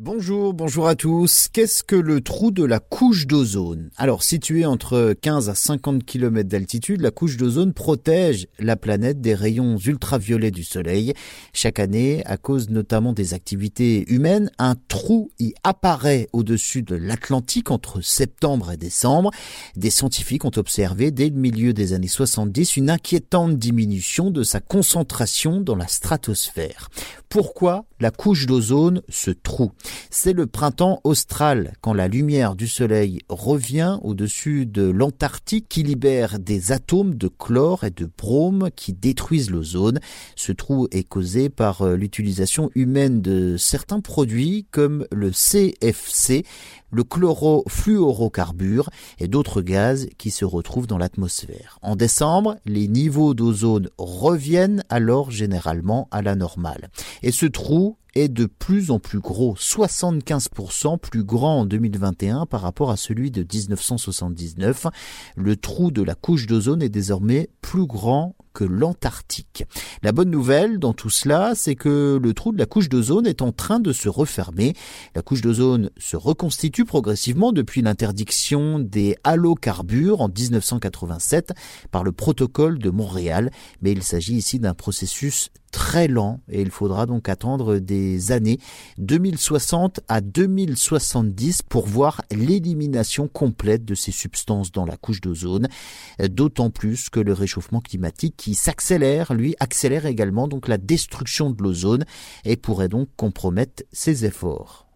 Bonjour, bonjour à tous. Qu'est-ce que le trou de la couche d'ozone? Alors, situé entre 15 à 50 km d'altitude, la couche d'ozone protège la planète des rayons ultraviolets du Soleil. Chaque année, à cause notamment des activités humaines, un trou y apparaît au-dessus de l'Atlantique entre septembre et décembre. Des scientifiques ont observé dès le milieu des années 70 une inquiétante diminution de sa concentration dans la stratosphère. Pourquoi la couche d'ozone se trouve C'est le printemps austral, quand la lumière du soleil revient au-dessus de l'Antarctique qui libère des atomes de chlore et de brome qui détruisent l'ozone. Ce trou est causé par euh, l'utilisation humaine de certains produits comme le CFC, le chlorofluorocarbure et d'autres gaz qui se retrouvent dans l'atmosphère. En décembre, les niveaux d'ozone reviennent alors généralement à la normale. Et ce trou est de plus en plus gros, 75% plus grand en 2021 par rapport à celui de 1979. Le trou de la couche d'ozone est désormais plus grand que l'Antarctique. La bonne nouvelle dans tout cela, c'est que le trou de la couche d'ozone est en train de se refermer. La couche d'ozone se reconstitue progressivement depuis l'interdiction des halocarbures en 1987 par le protocole de Montréal, mais il s'agit ici d'un processus très lent et il faudra donc attendre des années 2060 à 2070 pour voir l'élimination complète de ces substances dans la couche d'ozone, d'autant plus que le réchauffement climatique qui s'accélère, lui, accélère également donc la destruction de l'ozone et pourrait donc compromettre ses efforts.